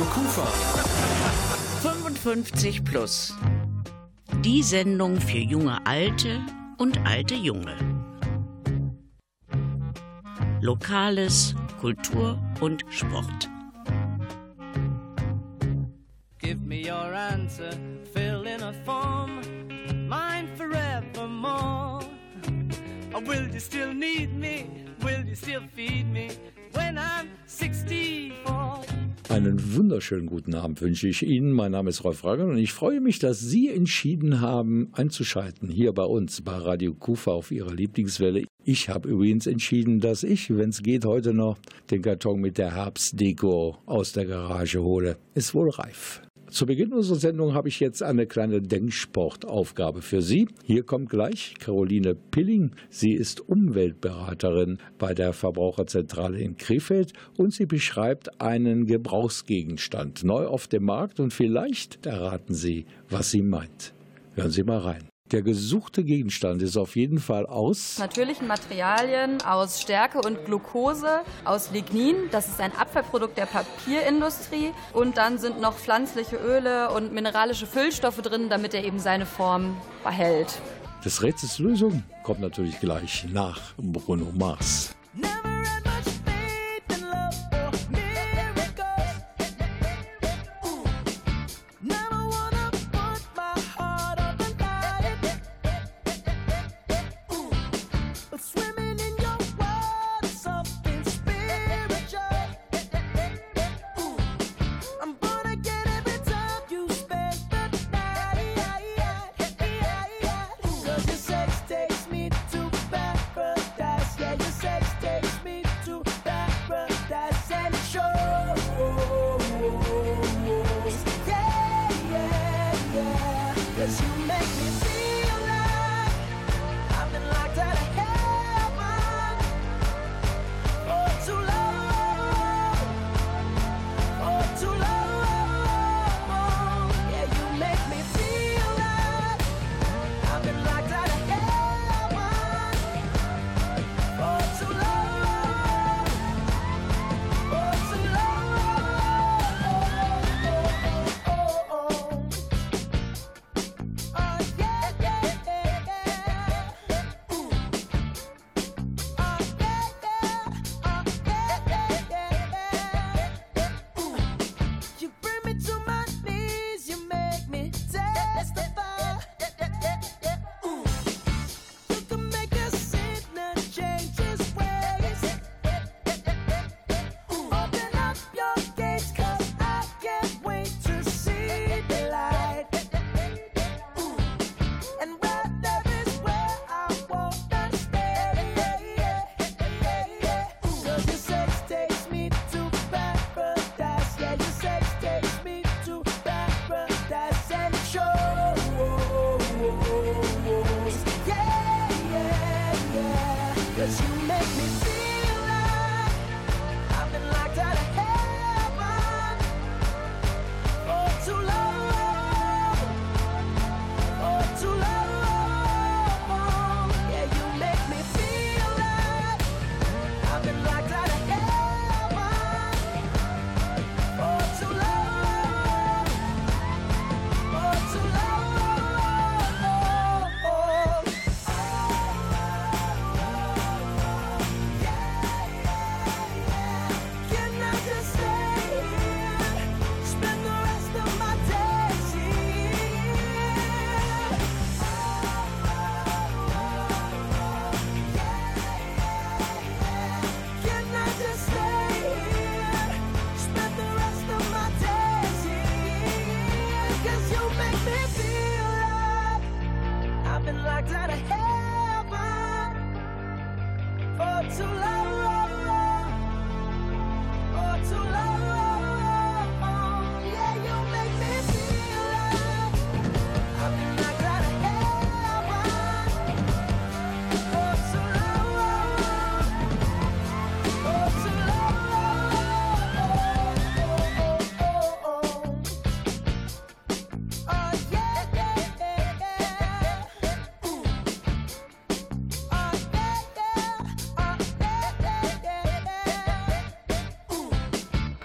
Radio Kufa. 55 plus. Die Sendung für junge Alte und alte Junge. Lokales, Kultur und Sport. Give me your answer, fill in a form, mine forevermore. Or will you still need me? Will you still feed me when I'm 64? Einen wunderschönen guten Abend wünsche ich Ihnen. Mein Name ist Rolf Rager und ich freue mich, dass Sie entschieden haben, einzuschalten hier bei uns bei Radio Kufa auf Ihrer Lieblingswelle. Ich habe übrigens entschieden, dass ich, wenn es geht, heute noch den Karton mit der Herbstdeko aus der Garage hole. Ist wohl reif. Zu Beginn unserer Sendung habe ich jetzt eine kleine Denksportaufgabe für Sie. Hier kommt gleich Caroline Pilling. Sie ist Umweltberaterin bei der Verbraucherzentrale in Krefeld und sie beschreibt einen Gebrauchsgegenstand neu auf dem Markt und vielleicht erraten Sie, was sie meint. Hören Sie mal rein. Der gesuchte Gegenstand ist auf jeden Fall aus natürlichen Materialien, aus Stärke und Glucose, aus Lignin. Das ist ein Abfallprodukt der Papierindustrie. Und dann sind noch pflanzliche Öle und mineralische Füllstoffe drin, damit er eben seine Form behält. Das Rätsels Lösung kommt natürlich gleich nach Bruno Mars.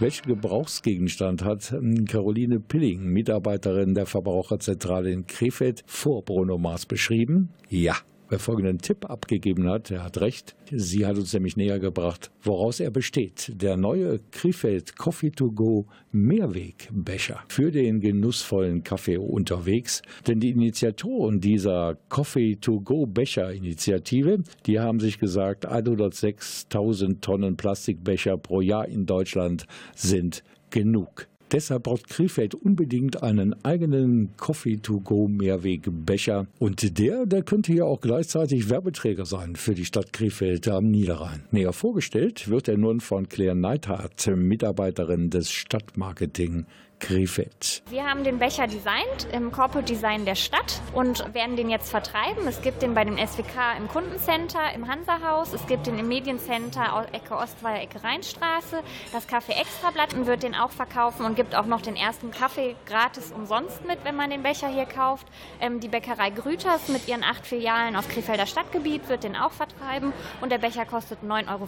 Welchen Gebrauchsgegenstand hat hm, Caroline Pilling, Mitarbeiterin der Verbraucherzentrale in Krefeld, vor Bruno Mars beschrieben? Ja, wer folgenden Tipp abgegeben hat, der hat recht. Sie hat uns nämlich näher gebracht, woraus er besteht. Der neue Krefeld Coffee to Go Mehrwegbecher für den genussvollen Kaffee unterwegs. Denn die Initiatoren dieser Coffee to Go Becher Initiative, die haben sich gesagt, 106.000 Tonnen Plastikbecher pro Jahr in Deutschland sind genug. Deshalb braucht Krefeld unbedingt einen eigenen Coffee-to-go-Mehrwegbecher. Und der, der könnte ja auch gleichzeitig Werbeträger sein für die Stadt Krefeld am Niederrhein. Näher vorgestellt wird er nun von Claire Neithardt, Mitarbeiterin des Stadtmarketing Krefeld. Wir haben den Becher designt im Corporate Design der Stadt und werden den jetzt vertreiben. Es gibt den bei dem SWK im Kundencenter im Hansahaus, es gibt den im Mediencenter Ecke Ostweier, Ecke Rheinstraße. Das Kaffee Extrablatt wird den auch verkaufen und gibt auch noch den ersten Kaffee gratis umsonst mit, wenn man den Becher hier kauft. Ähm, die Bäckerei Grüters mit ihren acht Filialen auf Krefelder Stadtgebiet wird den auch vertreiben und der Becher kostet 9,50 Euro.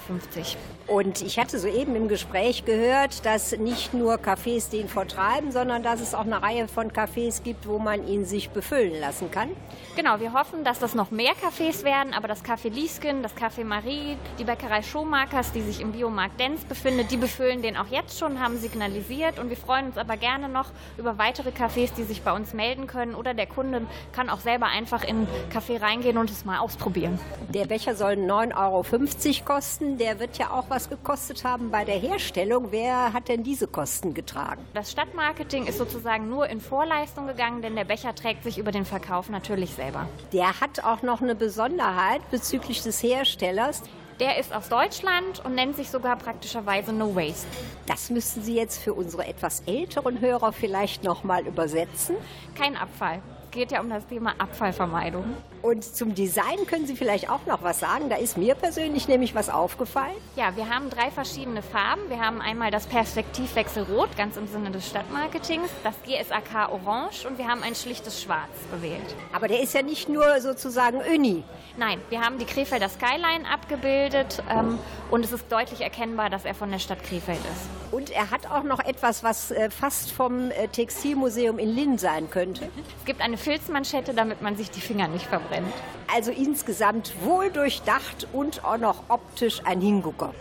Und ich hatte soeben im Gespräch gehört, dass nicht nur Cafés den vertreiben, betreiben, sondern dass es auch eine Reihe von Cafés gibt, wo man ihn sich befüllen lassen kann. Genau, wir hoffen, dass das noch mehr Cafés werden, aber das Café Liesken, das Café Marie, die Bäckerei Schuhmakers, die sich im Biomarkt Denz befindet, die befüllen den auch jetzt schon, haben signalisiert und wir freuen uns aber gerne noch über weitere Cafés, die sich bei uns melden können oder der Kunde kann auch selber einfach in ein Café reingehen und es mal ausprobieren. Der Becher soll 9,50 Euro kosten, der wird ja auch was gekostet haben bei der Herstellung. Wer hat denn diese Kosten getragen? Das Stadt Stadtmarketing ist sozusagen nur in Vorleistung gegangen, denn der Becher trägt sich über den Verkauf natürlich selber. Der hat auch noch eine Besonderheit bezüglich des Herstellers. Der ist aus Deutschland und nennt sich sogar praktischerweise No Waste. Das müssten Sie jetzt für unsere etwas älteren Hörer vielleicht noch mal übersetzen. Kein Abfall geht ja um das Thema Abfallvermeidung. Und zum Design können Sie vielleicht auch noch was sagen. Da ist mir persönlich nämlich was aufgefallen. Ja, wir haben drei verschiedene Farben. Wir haben einmal das Perspektivwechsel Rot, ganz im Sinne des Stadtmarketings, das GSAK Orange und wir haben ein schlichtes Schwarz gewählt. Aber der ist ja nicht nur sozusagen Uni. Nein, wir haben die Krefelder Skyline abgebildet ähm, und es ist deutlich erkennbar, dass er von der Stadt Krefeld ist. Und er hat auch noch etwas, was äh, fast vom äh, Textilmuseum in Linn sein könnte. Es gibt eine Filzmanschette, damit man sich die Finger nicht verbrennt. Also insgesamt wohl durchdacht und auch noch optisch ein Hingucker.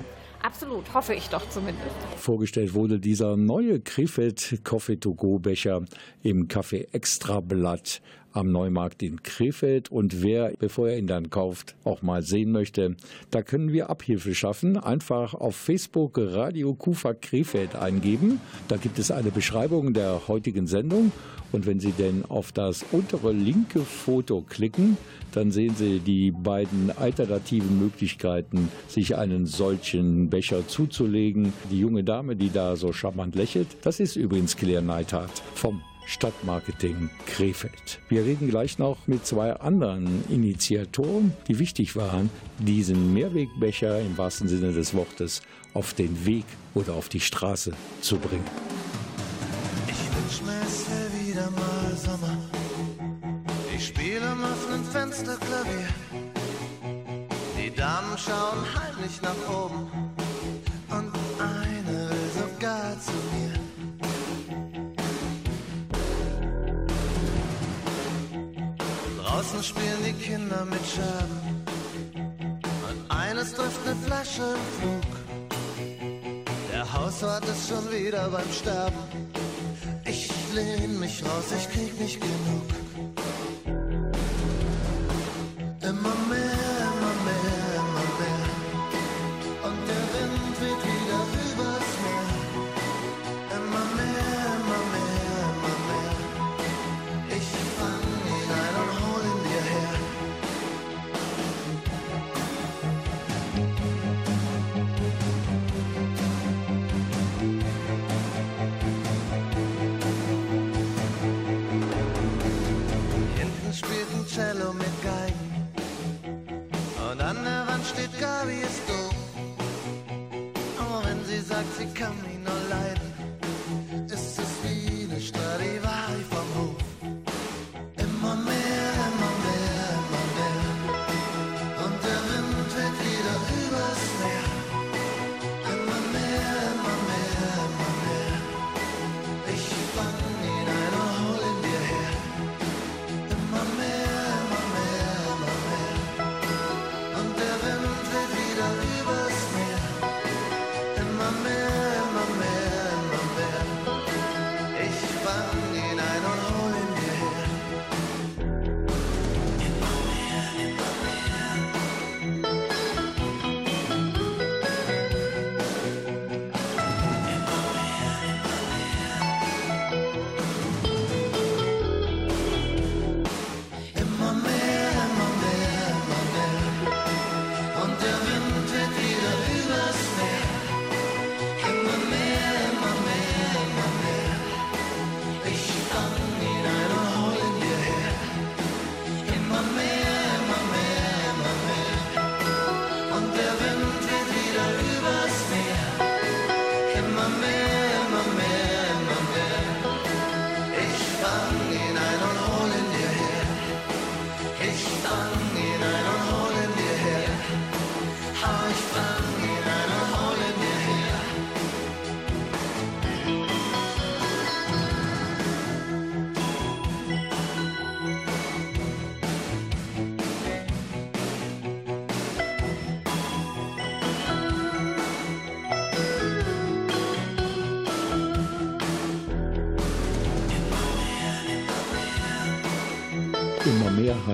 Absolut, hoffe ich doch zumindest. Vorgestellt wurde dieser neue Krefeld Coffee to Go Becher im Café Extrablatt am Neumarkt in Krefeld. Und wer, bevor er ihn dann kauft, auch mal sehen möchte, da können wir Abhilfe schaffen. Einfach auf Facebook Radio Kufa Krefeld eingeben. Da gibt es eine Beschreibung der heutigen Sendung. Und wenn Sie denn auf das untere linke Foto klicken, dann sehen Sie die beiden alternativen Möglichkeiten, sich einen solchen Becher zuzulegen. Die junge Dame, die da so charmant lächelt, das ist übrigens Claire Neithardt vom Stadtmarketing Krefeld. Wir reden gleich noch mit zwei anderen Initiatoren, die wichtig waren, diesen Mehrwegbecher im wahrsten Sinne des Wortes auf den Weg oder auf die Straße zu bringen. Ich wünsch mir, wieder mal Sommer. Ich spiele am offenen Fenster Klavier. Die Damen schauen heimlich nach oben und eine will sogar zu mir. Draußen spielen die Kinder mit Scherben. Und eines trifft eine Flasche im Flug. Der Hauswart ist schon wieder beim Sterben. Ich lehn mich raus, ich krieg nicht genug.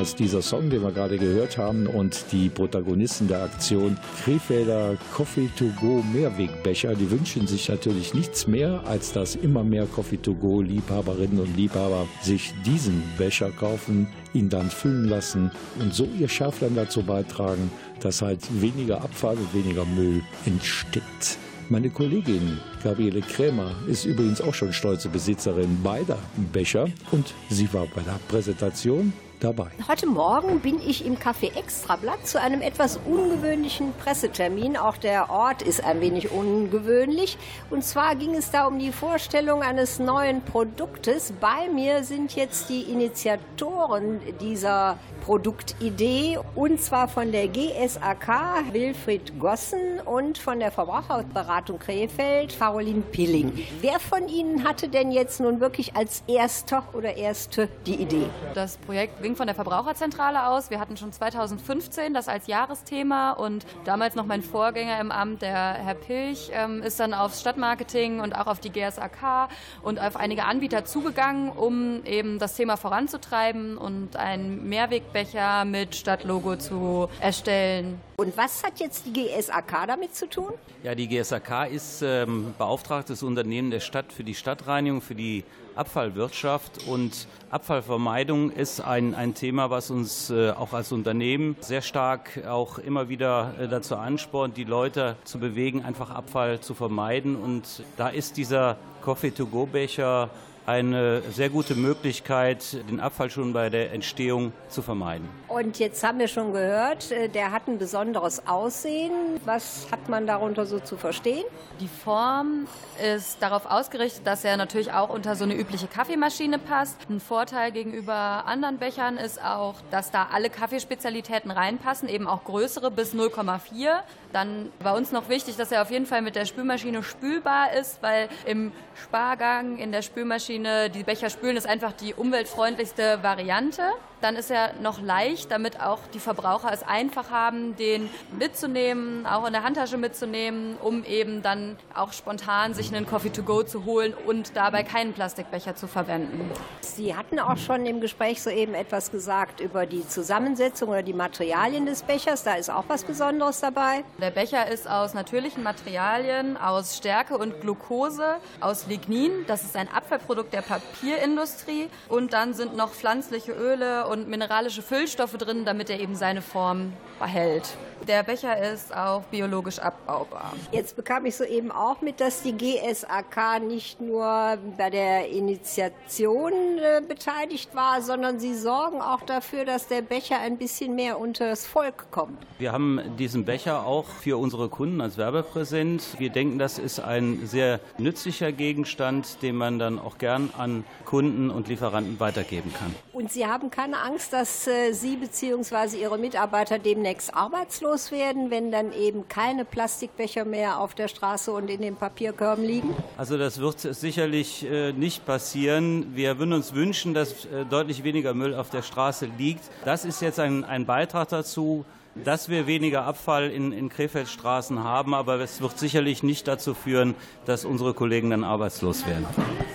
Heißt dieser Song, den wir gerade gehört haben. Und die Protagonisten der Aktion Krefelder Coffee to Go Mehrwegbecher, die wünschen sich natürlich nichts mehr, als dass immer mehr Coffee to Go Liebhaberinnen und Liebhaber sich diesen Becher kaufen, ihn dann füllen lassen und so ihr Schärflein dazu beitragen, dass halt weniger Abfall und weniger Müll entsteht. Meine Kollegin Gabriele Krämer ist übrigens auch schon stolze Besitzerin beider Becher und sie war bei der Präsentation dabei. Heute Morgen bin ich im Café Extrablatt zu einem etwas ungewöhnlichen Pressetermin. Auch der Ort ist ein wenig ungewöhnlich. Und zwar ging es da um die Vorstellung eines neuen Produktes. Bei mir sind jetzt die Initiatoren dieser Produktidee und zwar von der GSAK Wilfried Gossen und von der Verbraucherberatung Krefeld Caroline Pilling. Wer von Ihnen hatte denn jetzt nun wirklich als erster oder erste die Idee? Das Projekt ging von der Verbraucherzentrale aus. Wir hatten schon 2015 das als Jahresthema und damals noch mein Vorgänger im Amt, der Herr Pilch, ähm, ist dann aufs Stadtmarketing und auch auf die GSAK und auf einige Anbieter zugegangen, um eben das Thema voranzutreiben und ein Mehrweg Becher mit Stadtlogo zu erstellen. Und was hat jetzt die GSAK damit zu tun? Ja, die GSAK ist ähm, beauftragtes Unternehmen der Stadt für die Stadtreinigung, für die Abfallwirtschaft und Abfallvermeidung ist ein, ein Thema, was uns äh, auch als Unternehmen sehr stark auch immer wieder äh, dazu anspornt, die Leute zu bewegen, einfach Abfall zu vermeiden. Und da ist dieser Coffee-to-go-Becher eine sehr gute Möglichkeit, den Abfall schon bei der Entstehung zu vermeiden. Und jetzt haben wir schon gehört, äh, der hat ein besonderes Aussehen. Was hat man darunter so zu verstehen? Die Form ist darauf ausgerichtet, dass er natürlich auch unter so eine übliche Kaffeemaschine passt. Ein Vorteil gegenüber anderen Bechern ist auch, dass da alle Kaffeespezialitäten reinpassen, eben auch größere bis 0,4. Dann bei uns noch wichtig, dass er auf jeden Fall mit der Spülmaschine spülbar ist, weil im Spargang in der Spülmaschine die Becher spülen ist einfach die umweltfreundlichste Variante. Dann ist er noch leicht, damit auch die Verbraucher es einfach haben, den mitzunehmen, auch in der Handtasche mitzunehmen, um eben dann auch spontan sich einen Coffee to go zu holen und dabei keinen Plastikbecher zu verwenden. Sie hatten auch schon im Gespräch soeben etwas gesagt über die Zusammensetzung oder die Materialien des Bechers. Da ist auch was Besonderes dabei. Der Becher ist aus natürlichen Materialien, aus Stärke und Glucose, aus Lignin. Das ist ein Abfallprodukt der Papierindustrie. Und dann sind noch pflanzliche Öle und mineralische Füllstoffe drin, damit er eben seine Form behält. Der Becher ist auch biologisch abbaubar. Jetzt bekam ich soeben auch mit, dass die GSAK nicht nur bei der Initiation äh, beteiligt war, sondern sie sorgen auch dafür, dass der Becher ein bisschen mehr unter das Volk kommt. Wir haben diesen Becher auch für unsere Kunden als Werbepräsent. Wir denken, das ist ein sehr nützlicher Gegenstand, den man dann auch gern an Kunden und Lieferanten weitergeben kann. Und Sie haben keine Angst, dass äh, Sie bzw. Ihre Mitarbeiter demnächst arbeitslos werden, wenn dann eben keine Plastikbecher mehr auf der Straße und in den Papierkörben liegen? Also das wird sicherlich äh, nicht passieren. Wir würden uns wünschen, dass äh, deutlich weniger Müll auf der Straße liegt. Das ist jetzt ein, ein Beitrag dazu dass wir weniger Abfall in, in Krefeldstraßen haben, aber es wird sicherlich nicht dazu führen, dass unsere Kollegen dann arbeitslos werden.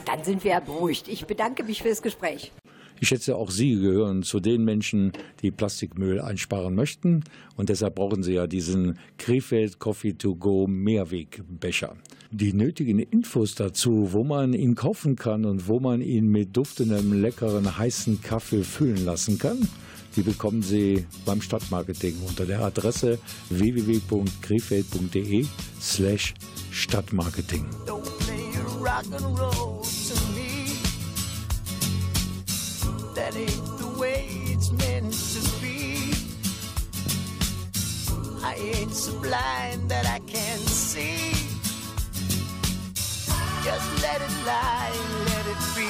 Dann sind wir beruhigt. Ich bedanke mich für das Gespräch. Ich schätze, auch Sie gehören zu den Menschen, die Plastikmüll einsparen möchten. Und deshalb brauchen Sie ja diesen Krefeld Coffee to Go Mehrwegbecher. Die nötigen Infos dazu, wo man ihn kaufen kann und wo man ihn mit duftendem, leckeren, heißen Kaffee füllen lassen kann, die bekommen Sie beim Stadtmarketing unter der Adresse www.krefeld.de slash Stadtmarketing. That ain't the way it's meant to be. I ain't so blind that I can't see. Just let it lie, let it be.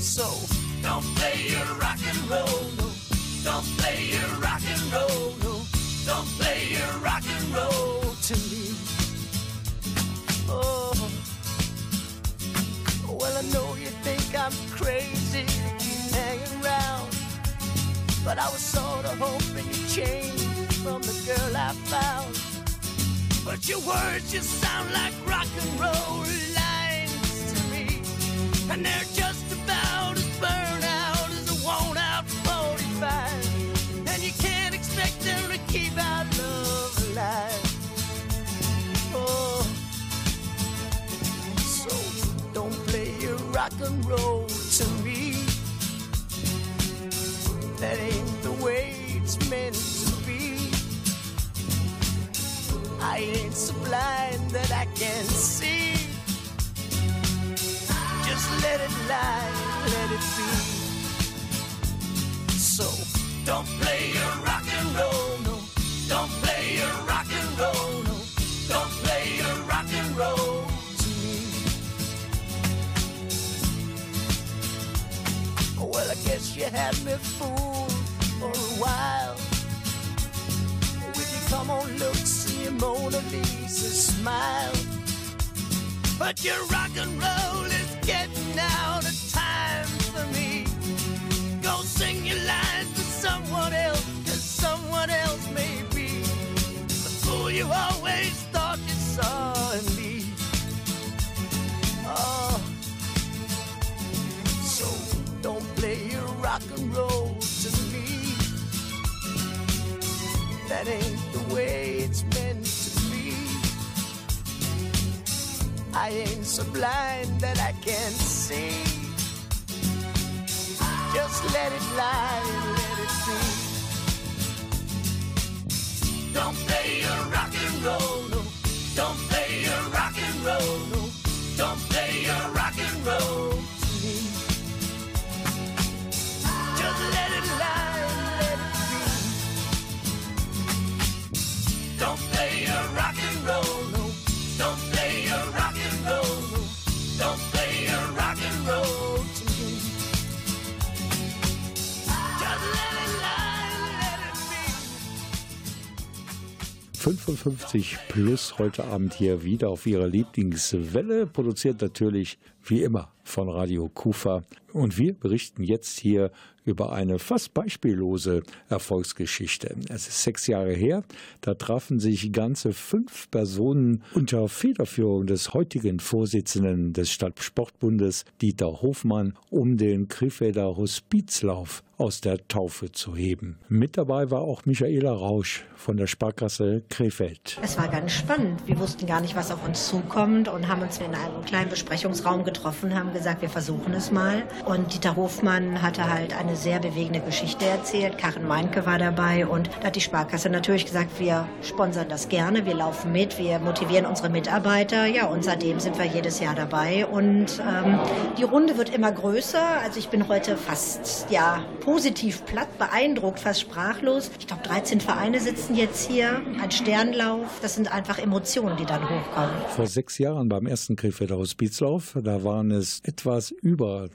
So don't play your rock and roll. Don't play your rock and roll, Your words just sound like rock and roll lines to me. And they're just about as burned out as a worn out 45. And you can't expect them to keep our love alive. Oh, so don't play your rock and roll. I ain't so blind that I can see. Just let it lie, let it be. So don't play your rock and roll, no. Don't play your rock and roll, no. Don't play your rock and roll to me. Well, I guess you had me fooled for a while. With your come on looks your Mona Lisa smile. But your rock and roll is getting out of time for me. Go sing your lines to someone else, cause someone else may be the fool you always thought you saw in me. Oh, so don't play your rock and roll to me. That ain't the way I ain't so blind that I can't see. Just let it lie, let it be. Don't play your rock and roll, 55 plus heute Abend hier wieder auf Ihrer Lieblingswelle, produziert natürlich wie immer von Radio Kufa. Und wir berichten jetzt hier über eine fast beispiellose Erfolgsgeschichte. Es ist sechs Jahre her, da trafen sich ganze fünf Personen unter Federführung des heutigen Vorsitzenden des Stadtsportbundes, Dieter Hofmann, um den Krefelder Hospizlauf aus der Taufe zu heben. Mit dabei war auch Michaela Rausch von der Sparkasse Krefeld. Es war ganz spannend. Wir wussten gar nicht, was auf uns zukommt und haben uns in einem kleinen Besprechungsraum getroffen, haben gesagt, wir versuchen es mal. Und Dieter Hofmann hatte halt eine sehr bewegende Geschichte erzählt. Karin Meinke war dabei und da hat die Sparkasse natürlich gesagt, wir sponsern das gerne, wir laufen mit, wir motivieren unsere Mitarbeiter. Ja, und seitdem sind wir jedes Jahr dabei und ähm, die Runde wird immer größer. Also ich bin heute fast, ja, positiv platt, beeindruckt, fast sprachlos. Ich glaube, 13 Vereine sitzen jetzt hier, ein Sternlauf. Das sind einfach Emotionen, die dann hochkommen. Vor sechs Jahren beim ersten Krefelder Hospizlauf, da waren es etwas über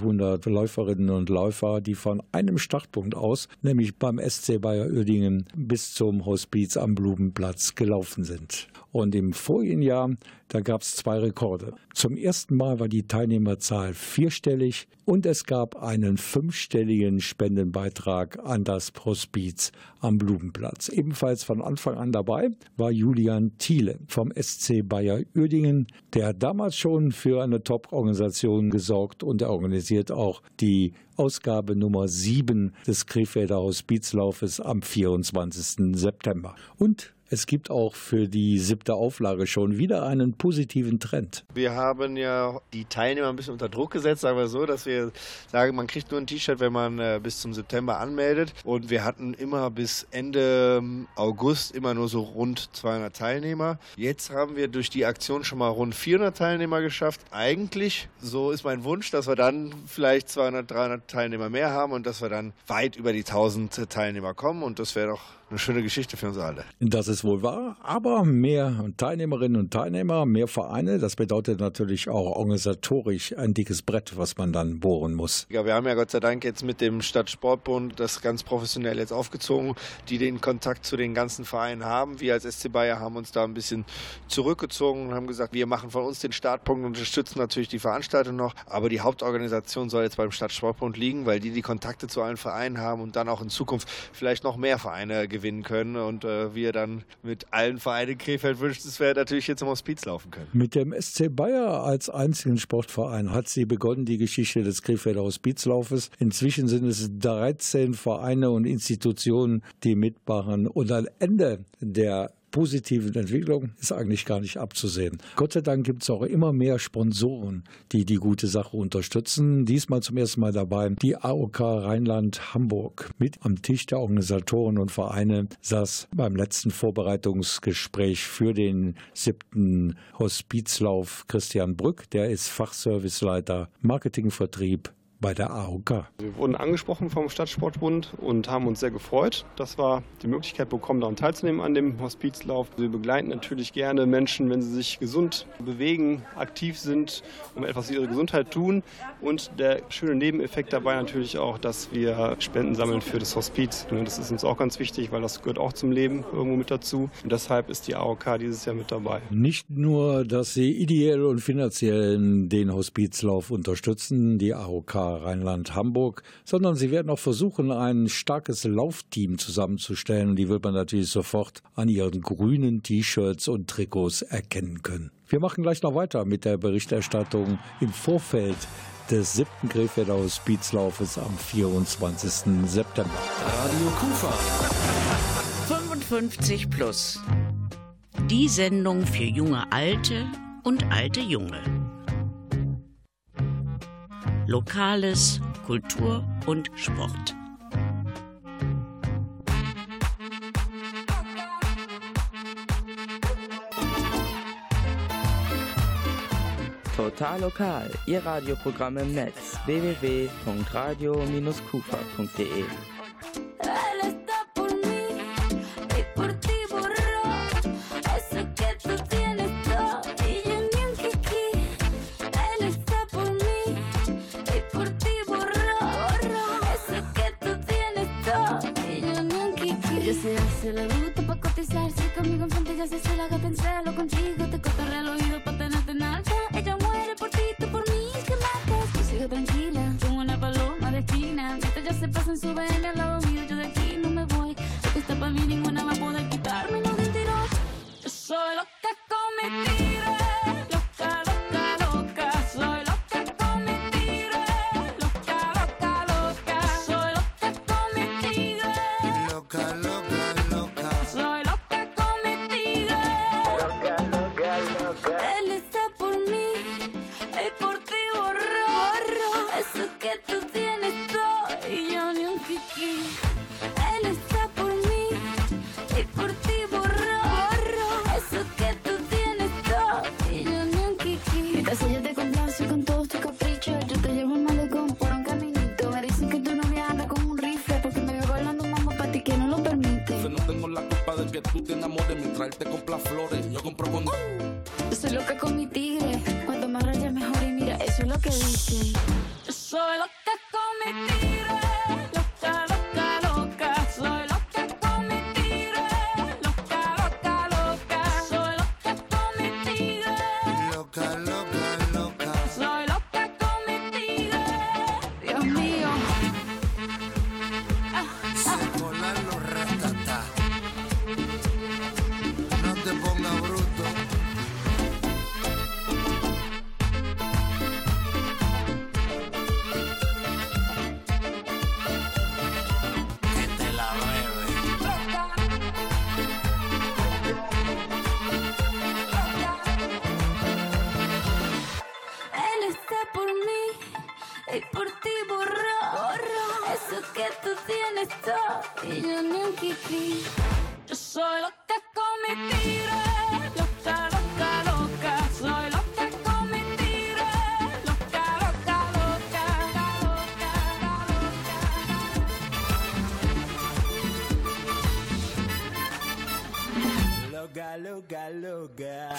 200 Läuferinnen und Läufer, die von einem Startpunkt aus, nämlich beim SC Bayer Uerdingen, bis zum Hospiz am Blumenplatz gelaufen sind. Und im vorigen Jahr, da gab es zwei Rekorde. Zum ersten Mal war die Teilnehmerzahl vierstellig und es gab einen fünfstelligen Spendenbeitrag an das Hospiz am Blumenplatz. Ebenfalls von Anfang an dabei war Julian Thiele vom SC Bayer Uerdingen. Der hat damals schon für eine Top-Organisation gesorgt und er organisiert auch die Ausgabe Nummer 7 des Krefelder Hospizlaufes am 24. September. Und es gibt auch für die siebte Auflage schon wieder einen positiven Trend. Wir haben ja die Teilnehmer ein bisschen unter Druck gesetzt, sagen wir so, dass wir sagen, man kriegt nur ein T-Shirt, wenn man äh, bis zum September anmeldet. Und wir hatten immer bis Ende ähm, August immer nur so rund 200 Teilnehmer. Jetzt haben wir durch die Aktion schon mal rund 400 Teilnehmer geschafft. Eigentlich, so ist mein Wunsch, dass wir dann vielleicht 200, 300 Teilnehmer mehr haben und dass wir dann weit über die 1000 Teilnehmer kommen. Und das wäre doch eine schöne Geschichte für uns alle. Das ist wohl wahr, aber mehr Teilnehmerinnen und Teilnehmer, mehr Vereine, das bedeutet natürlich auch organisatorisch ein dickes Brett, was man dann bohren muss. Ja, wir haben ja Gott sei Dank jetzt mit dem Stadtsportbund das ganz professionell jetzt aufgezogen, die den Kontakt zu den ganzen Vereinen haben. Wir als SC Bayer haben uns da ein bisschen zurückgezogen und haben gesagt, wir machen von uns den Startpunkt und unterstützen natürlich die Veranstaltung noch, aber die Hauptorganisation soll jetzt beim Stadtsportbund liegen, weil die die Kontakte zu allen Vereinen haben und dann auch in Zukunft vielleicht noch mehr Vereine gewinnen können und äh, wir dann mit allen Vereinen Krefeld wünschenswert natürlich jetzt im Hospiz laufen können. Mit dem SC Bayer als einzigen Sportverein hat sie begonnen, die Geschichte des Krefelder Hospizlaufes. Inzwischen sind es 13 Vereine und Institutionen, die mitmachen. Und am Ende der positiven Entwicklung ist eigentlich gar nicht abzusehen. Gott sei Dank gibt es auch immer mehr Sponsoren, die die gute Sache unterstützen. Diesmal zum ersten Mal dabei die AOK Rheinland Hamburg. Mit am Tisch der Organisatoren und Vereine saß beim letzten Vorbereitungsgespräch für den siebten Hospizlauf Christian Brück. Der ist Fachserviceleiter Marketingvertrieb bei der AOK. Wir wurden angesprochen vom Stadtsportbund und haben uns sehr gefreut, dass wir die Möglichkeit bekommen, daran teilzunehmen an dem Hospizlauf. Wir begleiten natürlich gerne Menschen, wenn sie sich gesund bewegen, aktiv sind und etwas für ihre Gesundheit tun. Und der schöne Nebeneffekt dabei natürlich auch, dass wir Spenden sammeln für das Hospiz. Das ist uns auch ganz wichtig, weil das gehört auch zum Leben irgendwo mit dazu. Und deshalb ist die AOK dieses Jahr mit dabei. Nicht nur, dass sie ideell und finanziell den Hospizlauf unterstützen, die AOK Rheinland-Hamburg, sondern sie werden auch versuchen, ein starkes Laufteam zusammenzustellen. Die wird man natürlich sofort an ihren grünen T-Shirts und Trikots erkennen können. Wir machen gleich noch weiter mit der Berichterstattung im Vorfeld des siebten Krefelder Hospizlaufes am 24. September. Radio Kufa. 55 plus. Die Sendung für junge Alte und alte Junge. Lokales, Kultur und Sport. Total lokal, Ihr Radioprogramm im Netz. Www.radio-kufa.de Se le gusta pa' cotizarse conmigo enfrente ya se hace la gata en celo contigo. Te cortaré el oído pa' tenerte en alta. Ella muere por ti tú por mí que matas. Tú sigue tranquila como una paloma de esquina. Mientras ya se pasan su ven al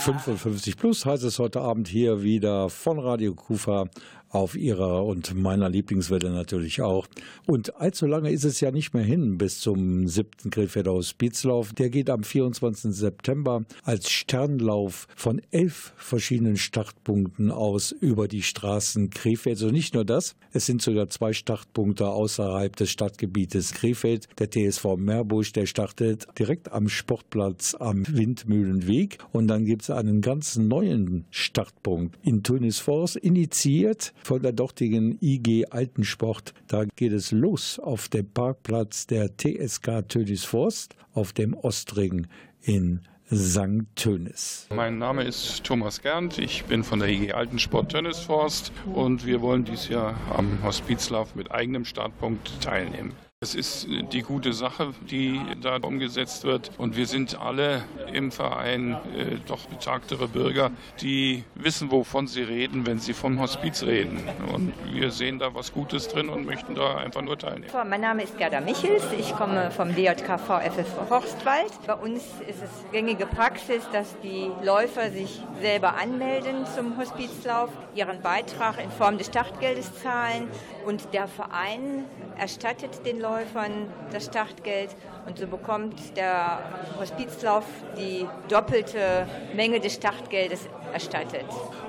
55 plus heißt es heute Abend hier wieder von Radio Kufa auf ihrer und meiner Lieblingswelle natürlich auch. Und allzu lange ist es ja nicht mehr hin bis zum siebten Krefelder Hospizlauf. Der geht am 24. September als Sternlauf von elf verschiedenen Startpunkten aus über die Straßen Krefeld. Also nicht nur das, es sind sogar zwei Startpunkte außerhalb des Stadtgebietes Krefeld. Der TSV Meerbusch, der startet direkt am Sportplatz am Windmühlenweg. Und dann gibt es einen ganz neuen Startpunkt in Tunisforst, initiiert von der dortigen IG Altensport. Da geht es los auf dem Parkplatz der TSK Tönisforst auf dem Ostring in St. Tönis. Mein Name ist Thomas Gernt, ich bin von der IG Altensport Tönnisforst und wir wollen dieses Jahr am Hospizlauf mit eigenem Startpunkt teilnehmen. Es ist die gute Sache, die da umgesetzt wird. Und wir sind alle im Verein äh, doch betagtere Bürger, die wissen, wovon sie reden, wenn sie vom Hospiz reden. Und wir sehen da was Gutes drin und möchten da einfach nur teilnehmen. Mein Name ist Gerda Michels. Ich komme vom DJKV FF Horstwald. Bei uns ist es gängige Praxis, dass die Läufer sich selber anmelden zum Hospizlauf, ihren Beitrag in Form des Startgeldes zahlen und der Verein erstattet den Läufern das Startgeld und so bekommt der Hospizlauf die doppelte Menge des Startgeldes erstattet.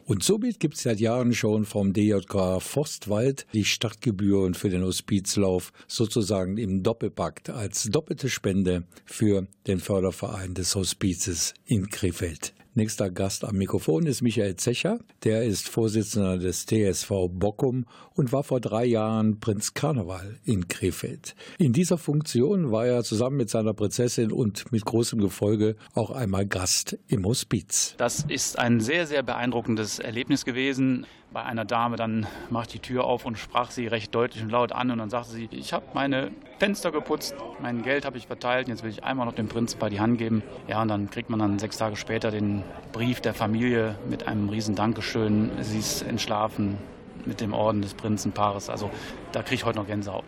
Und somit gibt es seit Jahren schon vom DJK Forstwald die Startgebühren für den Hospizlauf sozusagen im Doppelpakt als doppelte Spende für den Förderverein des Hospizes in Krefeld. Nächster Gast am Mikrofon ist Michael Zecher. Der ist Vorsitzender des TSV Bockum und war vor drei Jahren Prinz Karneval in Krefeld. In dieser Funktion war er zusammen mit seiner Prinzessin und mit großem Gefolge auch einmal Gast im Hospiz. Das ist ein sehr, sehr beeindruckendes Erlebnis gewesen bei einer Dame, dann macht die Tür auf und sprach sie recht deutlich und laut an und dann sagte sie, ich habe meine Fenster geputzt, mein Geld habe ich verteilt, jetzt will ich einmal noch dem Prinz bei die Hand geben. Ja, und dann kriegt man dann sechs Tage später den Brief der Familie mit einem riesen Dankeschön. Sie ist entschlafen mit dem Orden des Prinzenpaares. Also da kriege ich heute noch Gänsehaut.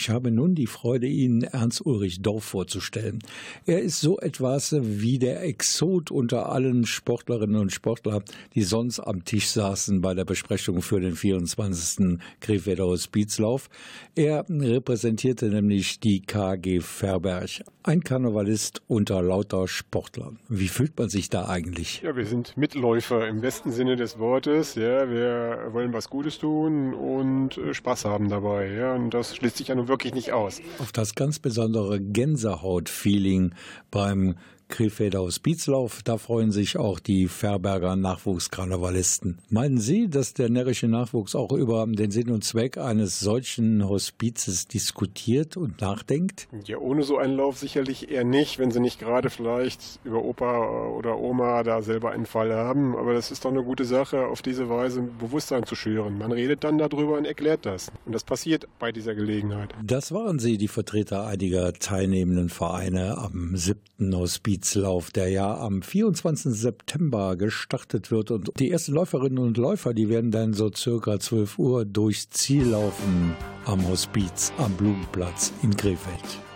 Ich habe nun die Freude, Ihnen Ernst Ulrich Dorf vorzustellen. Er ist so etwas wie der Exot unter allen Sportlerinnen und Sportlern, die sonst am Tisch saßen bei der Besprechung für den 24. Krefelder Hospizlauf. Er repräsentierte nämlich die KG Verberg, ein Karnevalist unter lauter Sportlern. Wie fühlt man sich da eigentlich? Ja, wir sind Mitläufer im besten Sinne des Wortes. Ja, wir wollen was Gutes tun und äh, Spaß haben dabei. Ja, und das schließt sich nun wirklich nicht aus. Auf das ganz besondere Gänsehaut-Feeling beim Krefelder Hospizlauf. Da freuen sich auch die Ferberger Nachwuchskarnevalisten. Meinen Sie, dass der närrische Nachwuchs auch über den Sinn und Zweck eines solchen Hospizes diskutiert und nachdenkt? Ja, ohne so einen Lauf sicherlich eher nicht, wenn sie nicht gerade vielleicht über Opa oder Oma da selber einen Fall haben. Aber das ist doch eine gute Sache, auf diese Weise Bewusstsein zu schüren. Man redet dann darüber und erklärt das. Und das passiert bei dieser Gelegenheit. Das waren sie, die Vertreter einiger teilnehmenden Vereine am siebten Hospiz. Hospizlauf, der ja am 24. September gestartet wird. Und die ersten Läuferinnen und Läufer, die werden dann so circa 12 Uhr durchs Ziel laufen am Hospiz am Blumenplatz in Krefeld.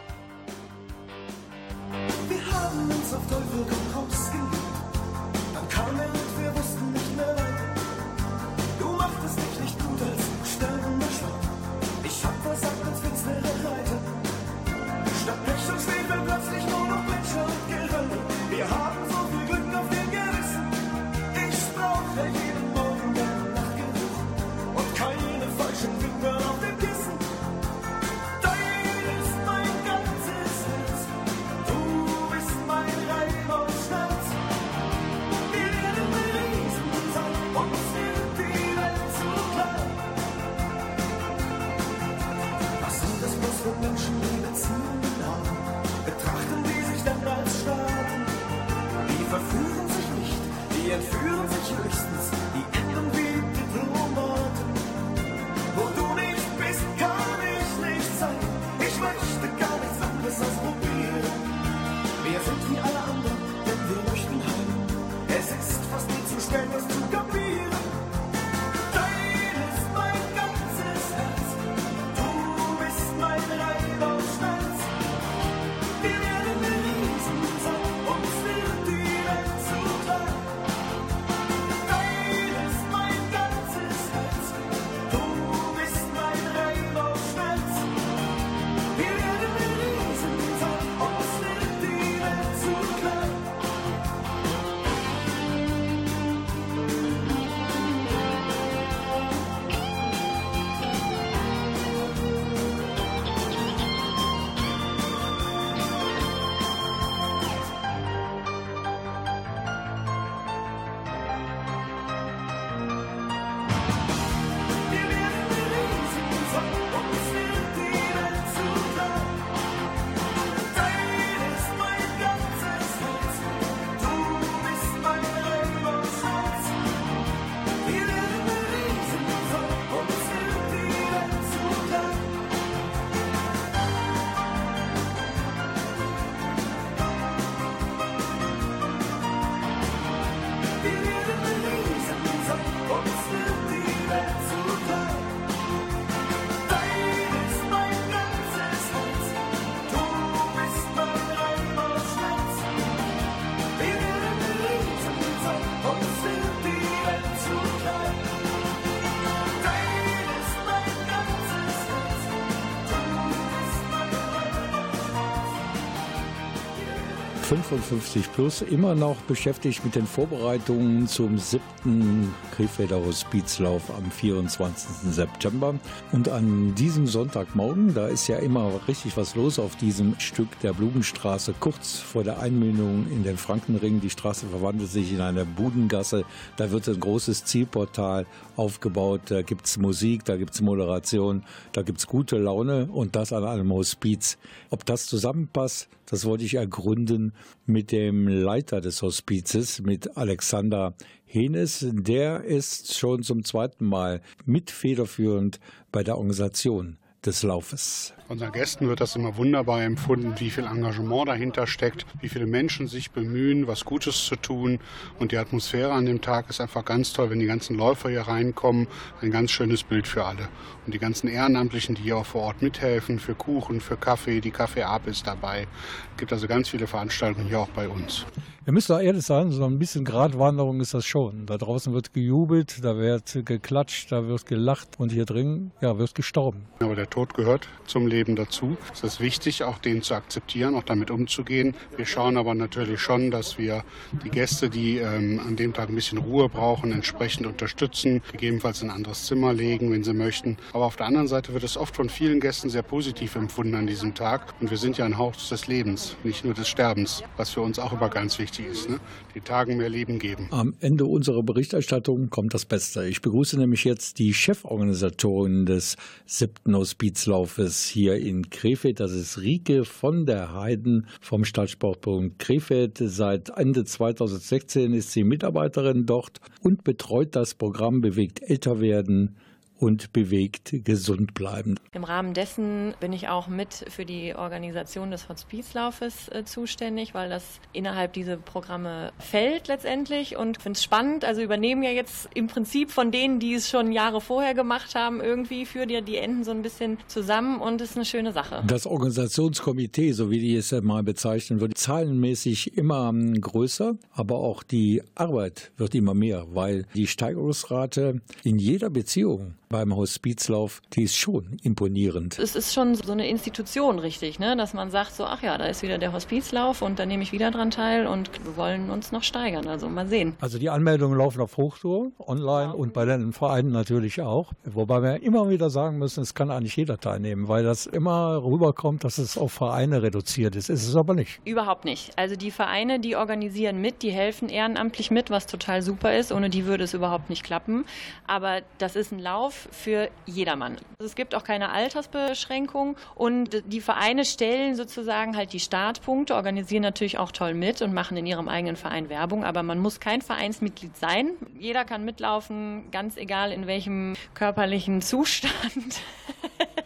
Waffen 55 plus immer noch beschäftigt mit den Vorbereitungen zum siebten Krefelder Hospizlauf am 24. September. Und an diesem Sonntagmorgen, da ist ja immer richtig was los auf diesem Stück der Blumenstraße, kurz vor der Einmündung in den Frankenring. Die Straße verwandelt sich in eine Budengasse. Da wird ein großes Zielportal aufgebaut. Da gibt es Musik, da gibt es Moderation, da gibt es gute Laune und das an einem Hospiz. Ob das zusammenpasst, das wollte ich ergründen mit dem Leiter des Hospizes, mit Alexander Henes. Der ist schon zum zweiten Mal mit federführend bei der Organisation des Laufes. Unseren Gästen wird das immer wunderbar empfunden, wie viel Engagement dahinter steckt, wie viele Menschen sich bemühen, was Gutes zu tun. Und die Atmosphäre an dem Tag ist einfach ganz toll, wenn die ganzen Läufer hier reinkommen. Ein ganz schönes Bild für alle. Und die ganzen Ehrenamtlichen, die hier auch vor Ort mithelfen, für Kuchen, für Kaffee, die Kaffee Ab ist dabei. Es gibt also ganz viele Veranstaltungen hier auch bei uns. Wir müssen da ehrlich sein, so ein bisschen Gratwanderung ist das schon. Da draußen wird gejubelt, da wird geklatscht, da wird gelacht und hier drin ja, wird gestorben. Aber der Tod gehört zum Leben dazu. Es ist wichtig, auch den zu akzeptieren, auch damit umzugehen. Wir schauen aber natürlich schon, dass wir die Gäste, die ähm, an dem Tag ein bisschen Ruhe brauchen, entsprechend unterstützen, gegebenenfalls in ein anderes Zimmer legen, wenn sie möchten. Aber auf der anderen Seite wird es oft von vielen Gästen sehr positiv empfunden an diesem Tag. Und wir sind ja ein Hauch des Lebens, nicht nur des Sterbens, was für uns auch immer ganz wichtig ist. Ne? Die Tagen mehr Leben geben. Am Ende unserer Berichterstattung kommt das Beste. Ich begrüße nämlich jetzt die Cheforganisatorin des siebten Hospizlaufes hier in Krefeld. Das ist Rike von der Heiden vom Stadtsportpunkt Krefeld. Seit Ende 2016 ist sie Mitarbeiterin dort und betreut das Programm Bewegt älter werden und bewegt gesund bleiben. Im Rahmen dessen bin ich auch mit für die Organisation des Hospizlaufes äh, zuständig, weil das innerhalb dieser Programme fällt letztendlich und finde es spannend. Also übernehmen ja jetzt im Prinzip von denen, die es schon Jahre vorher gemacht haben, irgendwie für die, die Enden so ein bisschen zusammen und ist eine schöne Sache. Das Organisationskomitee, so wie die es mal bezeichnen wird, zahlenmäßig immer ähm, größer, aber auch die Arbeit wird immer mehr, weil die Steigerungsrate in jeder Beziehung beim Hospizlauf, die ist schon imponierend. Es ist schon so eine Institution, richtig, ne? dass man sagt, so, ach ja, da ist wieder der Hospizlauf und da nehme ich wieder dran teil und wir wollen uns noch steigern. Also mal sehen. Also die Anmeldungen laufen auf Hochtour, online und bei den Vereinen natürlich auch. Wobei wir immer wieder sagen müssen, es kann eigentlich jeder teilnehmen, weil das immer rüberkommt, dass es auf Vereine reduziert ist. Ist es aber nicht. Überhaupt nicht. Also die Vereine, die organisieren mit, die helfen ehrenamtlich mit, was total super ist. Ohne die würde es überhaupt nicht klappen. Aber das ist ein Lauf für jedermann. Es gibt auch keine Altersbeschränkung und die Vereine stellen sozusagen halt die Startpunkte, organisieren natürlich auch toll mit und machen in ihrem eigenen Verein Werbung, aber man muss kein Vereinsmitglied sein. Jeder kann mitlaufen, ganz egal in welchem körperlichen Zustand.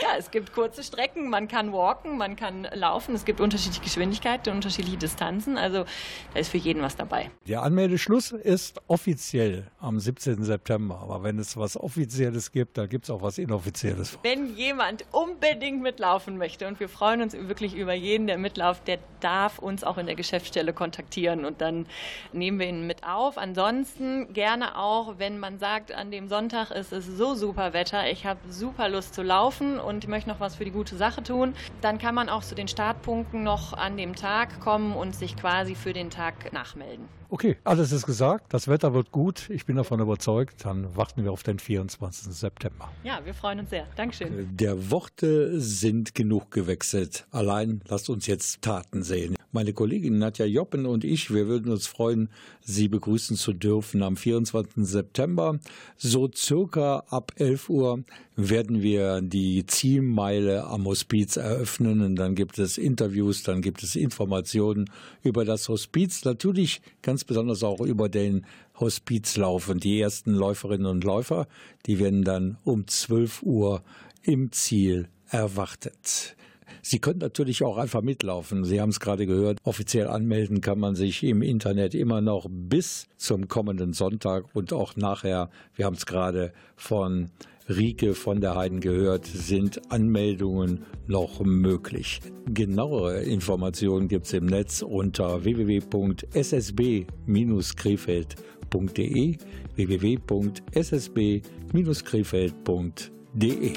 ja, es gibt kurze Strecken, man kann walken, man kann laufen, es gibt unterschiedliche Geschwindigkeiten, unterschiedliche Distanzen, also da ist für jeden was dabei. Der Anmeldeschluss ist offiziell am 17. September, aber wenn es was Offizielles gibt, dann gibt es auch was Inoffizielles. Wenn jemand unbedingt mitlaufen möchte und wir freuen uns wirklich über jeden, der mitlauft, der darf uns auch in der Geschäftsstelle kontaktieren und dann nehmen wir ihn mit auf. Ansonsten gerne auch, wenn man sagt, an dem Sonntag ist es so super Wetter, ich habe super Lust zu laufen und möchte noch was für die gute Sache tun, dann kann man auch zu den Startpunkten noch an dem Tag kommen und sich quasi für den Tag nachmelden. Okay, alles ist gesagt. Das Wetter wird gut. Ich bin davon überzeugt. Dann warten wir auf den 24. September. Ja, wir freuen uns sehr. Dankeschön. Der Worte sind genug gewechselt. Allein lasst uns jetzt Taten sehen. Meine Kollegin Nadja Joppen und ich, wir würden uns freuen, Sie begrüßen zu dürfen am 24. September. So circa ab 11 Uhr werden wir die Zielmeile am Hospiz eröffnen und dann gibt es Interviews, dann gibt es Informationen über das Hospiz, natürlich ganz besonders auch über den Hospizlauf und die ersten Läuferinnen und Läufer, die werden dann um 12 Uhr im Ziel erwartet. Sie können natürlich auch einfach mitlaufen. Sie haben es gerade gehört. Offiziell anmelden kann man sich im Internet immer noch bis zum kommenden Sonntag und auch nachher. Wir haben es gerade von Rike von der Heiden gehört, sind Anmeldungen noch möglich. Genauere Informationen gibt es im Netz unter www.ssb-krefeld.de www.ssb-krefeld.de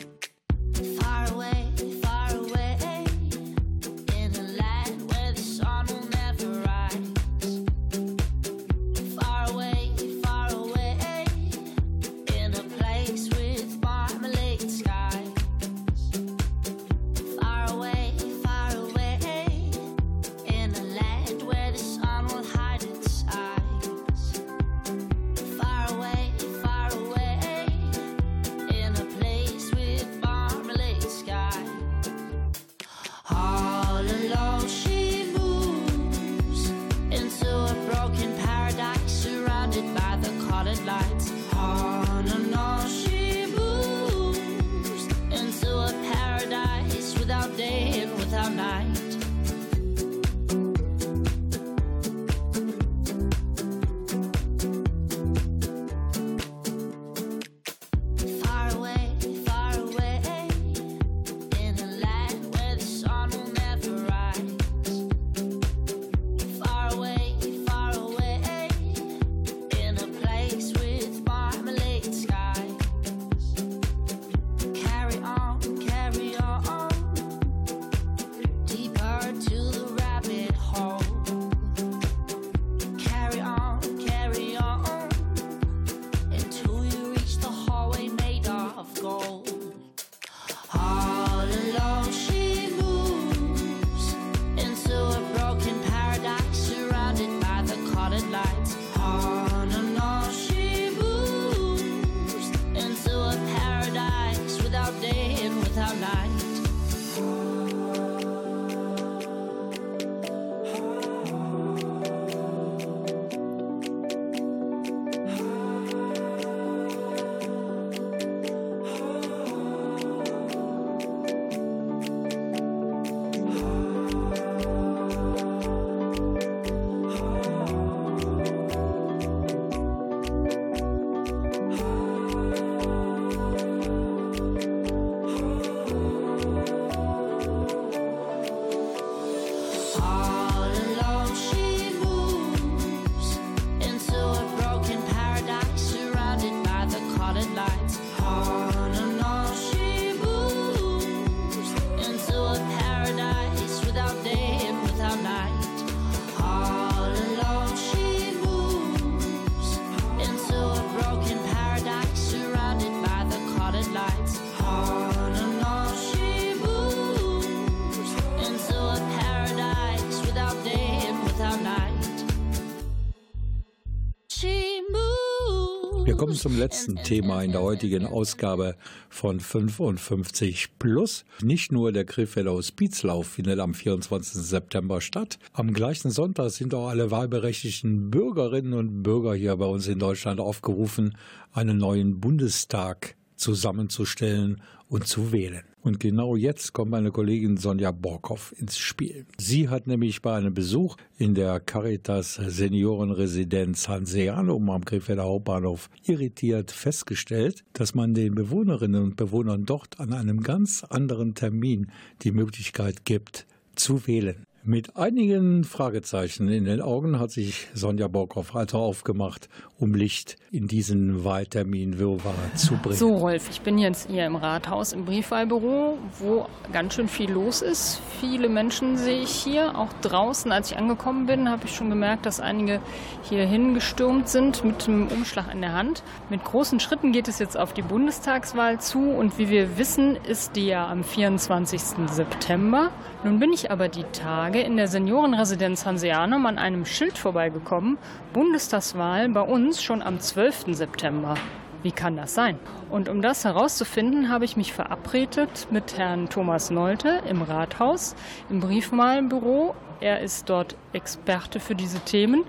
Far away, zum letzten Thema in der heutigen Ausgabe von 55 Plus. Nicht nur der Krefelder Hospizlauf findet am 24. September statt. Am gleichen Sonntag sind auch alle wahlberechtigten Bürgerinnen und Bürger hier bei uns in Deutschland aufgerufen, einen neuen Bundestag zusammenzustellen und zu wählen. Und genau jetzt kommt meine Kollegin Sonja Borkow ins Spiel. Sie hat nämlich bei einem Besuch in der Caritas Seniorenresidenz Hanseanum am Krefelder Hauptbahnhof irritiert festgestellt, dass man den Bewohnerinnen und Bewohnern dort an einem ganz anderen Termin die Möglichkeit gibt, zu wählen. Mit einigen Fragezeichen in den Augen hat sich Sonja Borkow also aufgemacht, um Licht in diesen Wahltermin Wirrwarr zu bringen. So, Rolf, ich bin jetzt hier im Rathaus im Briefwahlbüro, wo ganz schön viel los ist. Viele Menschen sehe ich hier, auch draußen. Als ich angekommen bin, habe ich schon gemerkt, dass einige hier hingestürmt sind mit einem Umschlag in der Hand. Mit großen Schritten geht es jetzt auf die Bundestagswahl zu und wie wir wissen, ist die ja am 24. September. Nun bin ich aber die Tage in der Seniorenresidenz Hanseanum an einem Schild vorbeigekommen. Bundestagswahl bei uns schon am 12. September. Wie kann das sein? Und um das herauszufinden, habe ich mich verabredet mit Herrn Thomas Nolte im Rathaus, im Briefwahlbüro. Er ist dort Experte für diese Themen.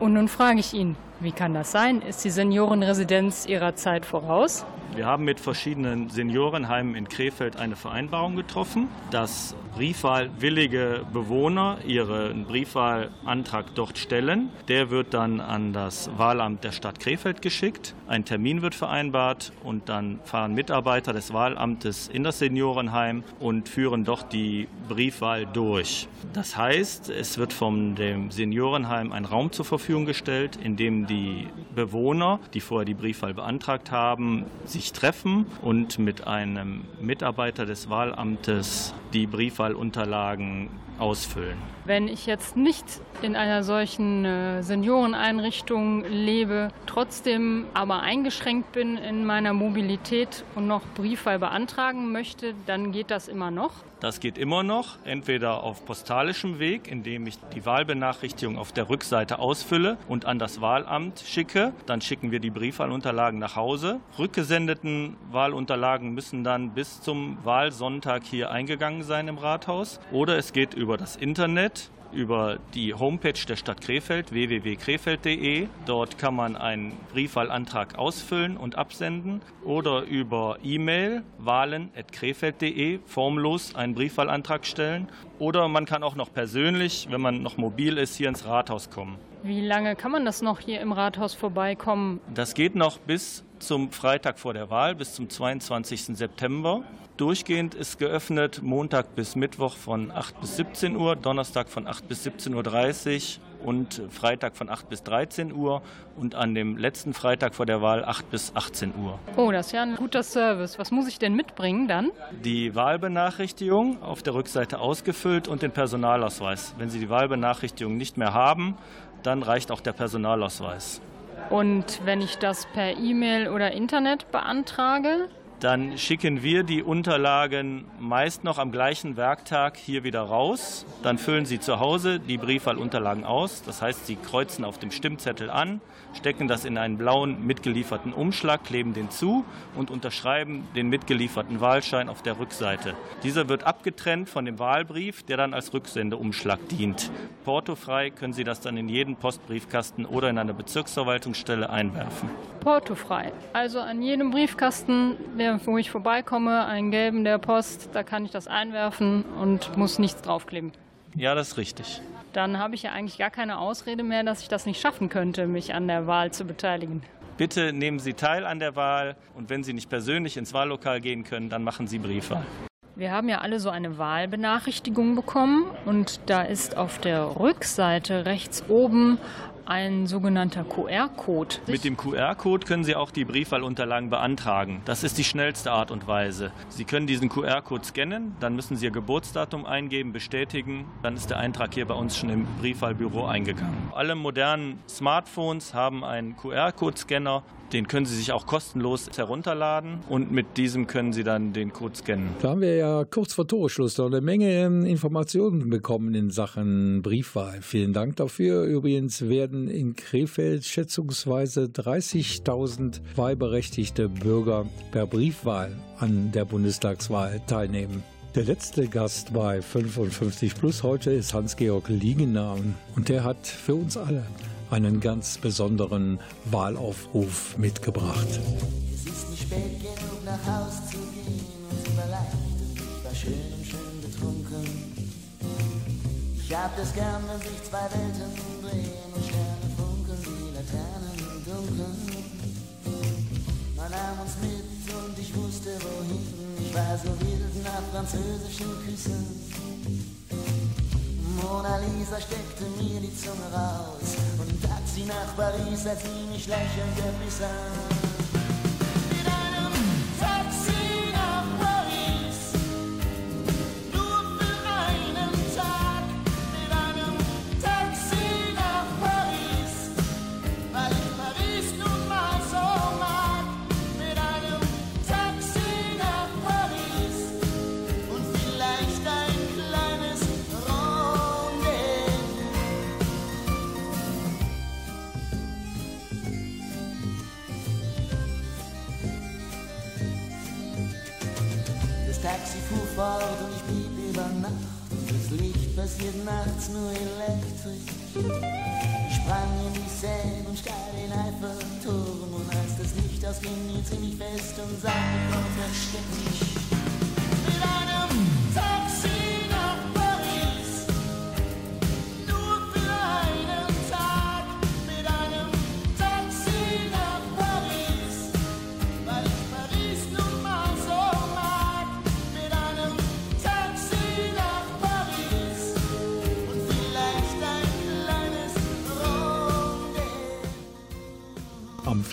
Und nun frage ich ihn, wie kann das sein? Ist die Seniorenresidenz ihrer Zeit voraus? Wir haben mit verschiedenen Seniorenheimen in Krefeld eine Vereinbarung getroffen, dass briefwahlwillige Bewohner ihren Briefwahlantrag dort stellen. Der wird dann an das Wahlamt der Stadt Krefeld geschickt. Ein Termin wird vereinbart und dann fahren Mitarbeiter des Wahlamtes in das Seniorenheim und führen dort die Briefwahl durch. Das heißt, es wird von dem Seniorenheim ein Raum zur Verfügung gestellt, in dem die Bewohner, die vorher die Briefwahl beantragt haben, sich treffen und mit einem Mitarbeiter des Wahlamtes die Briefwahlunterlagen ausfüllen. Wenn ich jetzt nicht in einer solchen äh, Senioreneinrichtung lebe, trotzdem aber eingeschränkt bin in meiner Mobilität und noch Briefwahl beantragen möchte, dann geht das immer noch. Das geht immer noch, entweder auf postalischem Weg, indem ich die Wahlbenachrichtigung auf der Rückseite ausfülle und an das Wahlamt schicke. Dann schicken wir die Briefwahlunterlagen nach Hause. Rückgesendeten Wahlunterlagen müssen dann bis zum Wahlsonntag hier eingegangen sein im Rathaus. Oder es geht über das Internet über die Homepage der Stadt Krefeld www.krefeld.de. Dort kann man einen Briefwahlantrag ausfüllen und absenden oder über E-Mail wahlen.krefeld.de formlos einen Briefwahlantrag stellen oder man kann auch noch persönlich, wenn man noch mobil ist, hier ins Rathaus kommen. Wie lange kann man das noch hier im Rathaus vorbeikommen? Das geht noch bis zum Freitag vor der Wahl, bis zum 22. September. Durchgehend ist geöffnet Montag bis Mittwoch von 8 bis 17 Uhr, Donnerstag von 8 bis 17.30 Uhr und Freitag von 8 bis 13 Uhr und an dem letzten Freitag vor der Wahl 8 bis 18 Uhr. Oh, das ist ja ein guter Service. Was muss ich denn mitbringen dann? Die Wahlbenachrichtigung auf der Rückseite ausgefüllt und den Personalausweis. Wenn Sie die Wahlbenachrichtigung nicht mehr haben, dann reicht auch der Personalausweis. Und wenn ich das per E-Mail oder Internet beantrage? Dann schicken wir die Unterlagen meist noch am gleichen Werktag hier wieder raus. Dann füllen Sie zu Hause die Briefwahlunterlagen aus. Das heißt, Sie kreuzen auf dem Stimmzettel an, stecken das in einen blauen mitgelieferten Umschlag, kleben den zu und unterschreiben den mitgelieferten Wahlschein auf der Rückseite. Dieser wird abgetrennt von dem Wahlbrief, der dann als Rücksendeumschlag dient. Portofrei können Sie das dann in jeden Postbriefkasten oder in eine Bezirksverwaltungsstelle einwerfen. Portofrei. Also an jedem Briefkasten, wo ich vorbeikomme, einen gelben der Post, da kann ich das einwerfen und muss nichts draufkleben. Ja, das ist richtig. Dann habe ich ja eigentlich gar keine Ausrede mehr, dass ich das nicht schaffen könnte, mich an der Wahl zu beteiligen. Bitte nehmen Sie teil an der Wahl und wenn Sie nicht persönlich ins Wahllokal gehen können, dann machen Sie Briefwahl. Wir haben ja alle so eine Wahlbenachrichtigung bekommen und da ist auf der Rückseite rechts oben ein sogenannter QR-Code. Mit dem QR-Code können Sie auch die Briefwahlunterlagen beantragen. Das ist die schnellste Art und Weise. Sie können diesen QR-Code scannen, dann müssen Sie Ihr Geburtsdatum eingeben, bestätigen, dann ist der Eintrag hier bei uns schon im Briefwahlbüro eingegangen. Alle modernen Smartphones haben einen QR-Code-Scanner Den können Sie sich auch kostenlos herunterladen und mit diesem können Sie dann den Code scannen. Da haben wir ja kurz vor Toreschluss noch eine Menge ähm, Informationen bekommen in Sachen Briefwahl. Vielen Dank dafür. Übrigens werden in Krefeld schätzungsweise 30.000 wahlberechtigte Bürger per Briefwahl an der Bundestagswahl teilnehmen. Der letzte Gast bei 55 Plus heute ist Hans-Georg Liegener und der hat für uns alle einen ganz besonderen Wahlaufruf mitgebracht. Es ist nicht spät genug nach Haus zu gehen und tut mir leid, ich war schön und schön betrunken. Ich hab das gern, wenn sich zwei Welten drehen und Sterne funkeln wie Laternen im Dunkeln. Man nahm uns mit und ich wusste wohin, ich war so wild nach französischen Küssen. Mona Lisa steckte mir die Zunge raus und Taxi nach Paris, als sie mich lächelnd erbiss an. Licht passiert nachts nur elektrisch. Ich sprang in die Seine und steil den Eiffelturm. Und als das Licht ausging, hielt sie mich fest und sagte, komm, versteck dich. Mit einem Taxi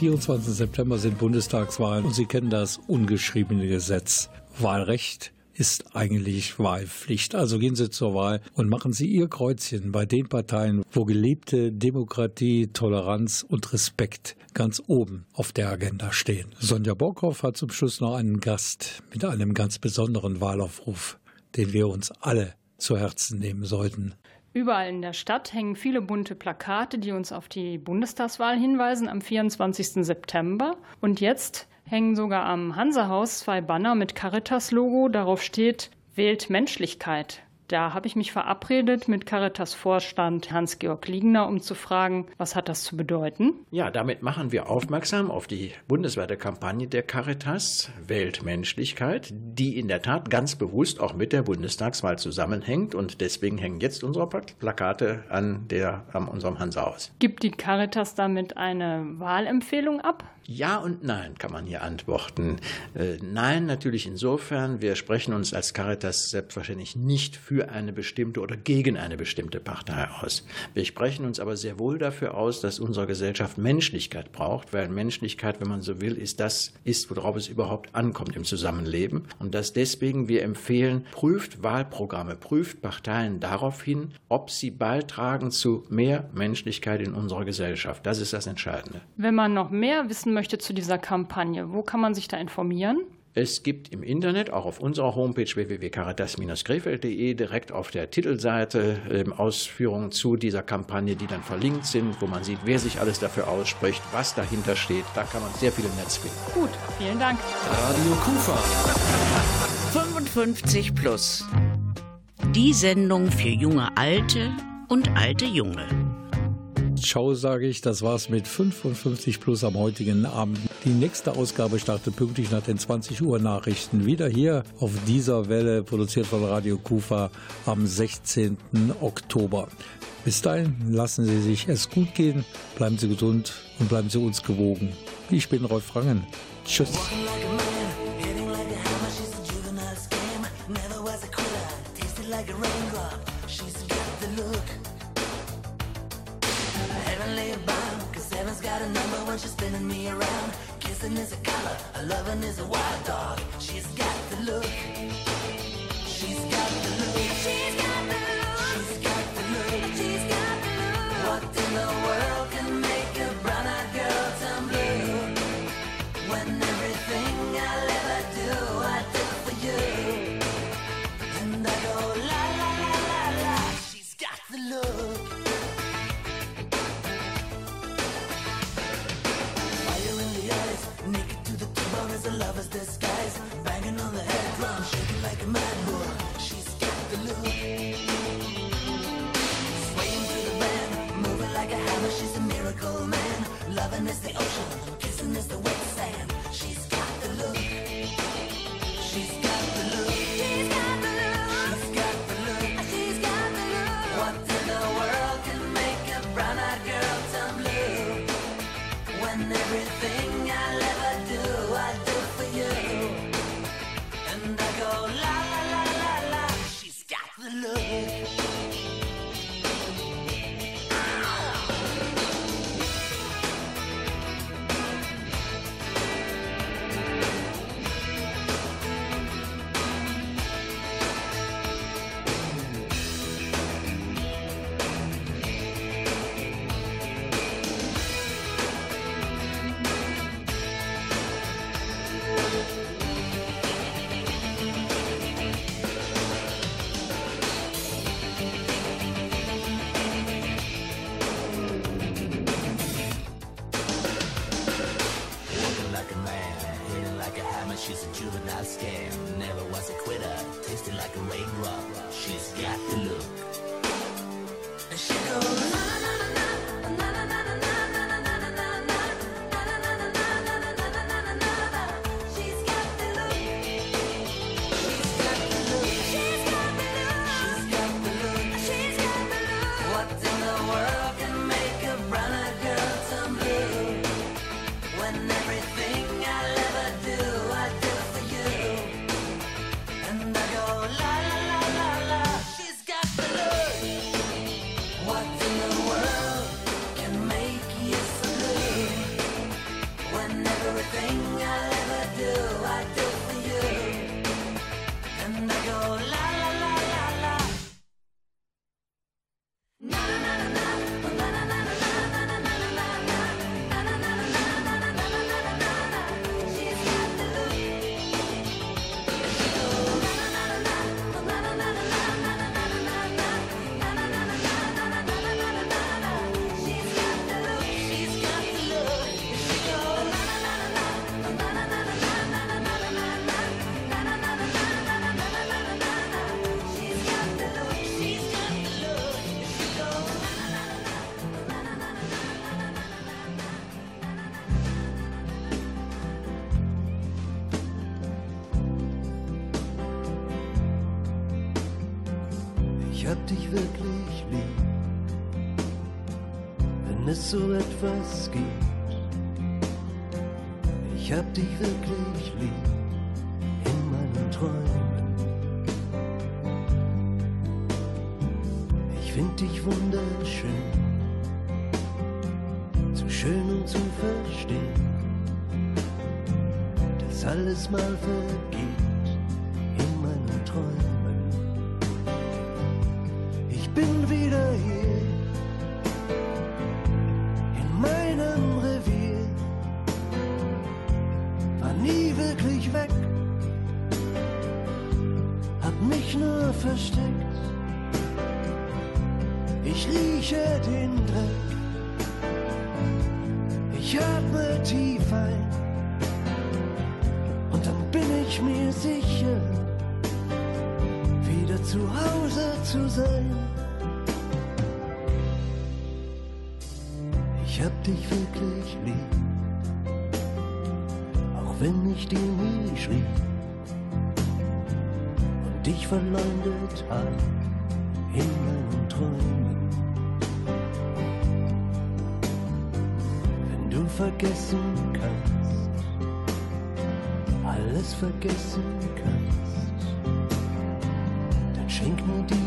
24. September sind Bundestagswahlen und Sie kennen das ungeschriebene Gesetz. Wahlrecht ist eigentlich Wahlpflicht. Also gehen Sie zur Wahl und machen Sie Ihr Kreuzchen bei den Parteien, wo gelebte Demokratie, Toleranz und Respekt ganz oben auf der Agenda stehen. Sonja Borkhoff hat zum Schluss noch einen Gast mit einem ganz besonderen Wahlaufruf, den wir uns alle zu Herzen nehmen sollten. Überall in der Stadt hängen viele bunte Plakate, die uns auf die Bundestagswahl hinweisen am 24. September. Und jetzt hängen sogar am Hansehaus zwei Banner mit Caritas-Logo. Darauf steht Wählt Menschlichkeit. Da habe ich mich verabredet mit Caritas-Vorstand Hans-Georg Liegner, um zu fragen, was hat das zu bedeuten? Ja, damit machen wir aufmerksam auf die bundesweite Kampagne der Caritas Weltmenschlichkeit, die in der Tat ganz bewusst auch mit der Bundestagswahl zusammenhängt und deswegen hängen jetzt unsere Plakate an, der, an unserem Hansahaus. Gibt die Caritas damit eine Wahlempfehlung ab? Ja und nein kann man hier antworten. Äh, nein, natürlich insofern, wir sprechen uns als Caritas selbstverständlich nicht für eine bestimmte oder gegen eine bestimmte Partei aus. Wir sprechen uns aber sehr wohl dafür aus, dass unsere Gesellschaft Menschlichkeit braucht, weil Menschlichkeit, wenn man so will, ist das, ist, worauf es überhaupt ankommt im Zusammenleben. Und dass deswegen wir empfehlen, prüft Wahlprogramme, prüft Parteien darauf hin, ob sie beitragen zu mehr Menschlichkeit in unserer Gesellschaft. Das ist das Entscheidende. Wenn man noch mehr wissen möchte zu dieser Kampagne, wo kann man sich da informieren? Es gibt im Internet, auch auf unserer Homepage www.caritas-krefeld.de, direkt auf der Titelseite äh, Ausführungen zu dieser Kampagne, die dann verlinkt sind, wo man sieht, wer sich alles dafür ausspricht, was dahinter steht. Da kann man sehr viel im Netz finden. Gut, vielen Dank. Radio Kufa. 55 plus. Die Sendung für junge Alte und alte Junge. Ciao, sage ich. Das war's mit 55 Plus am heutigen Abend. Die nächste Ausgabe startet pünktlich nach den 20 Uhr Nachrichten. Wieder hier auf dieser Welle, produziert von Radio Kufa am 16. Oktober. Bis dahin lassen Sie sich es gut gehen, bleiben Sie gesund und bleiben Sie uns gewogen. Ich bin Rolf Rangen. Tschüss. Got a number when she's spinning me around. Kissing is a color, loving is a wild dog. She's got the look. was gibt. Ich hab dich zu sein. Ich hab dich wirklich lieb, auch wenn ich dir nie schrieb und dich verleumdet hab in meinen Träumen. Wenn du vergessen kannst, alles vergessen kannst, dann schenk mir die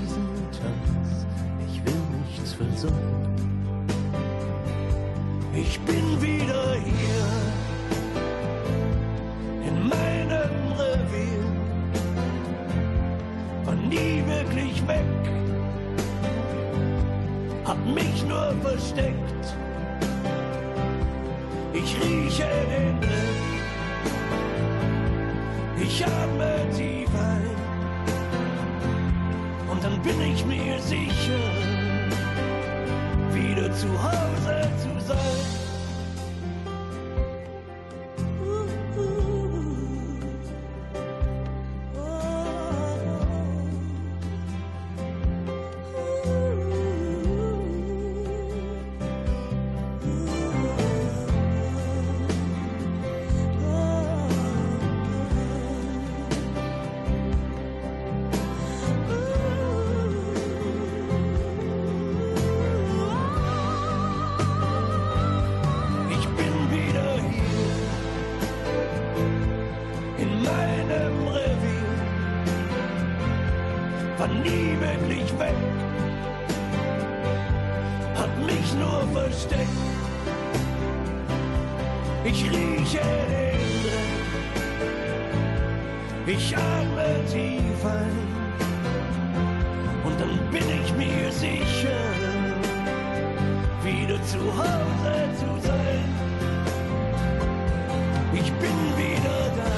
mich nur versteckt. Ich rieche den Dreck, ich atme tief ein und dann bin ich mir sicher, wieder zu Hause zu sein. Ich bin wieder da.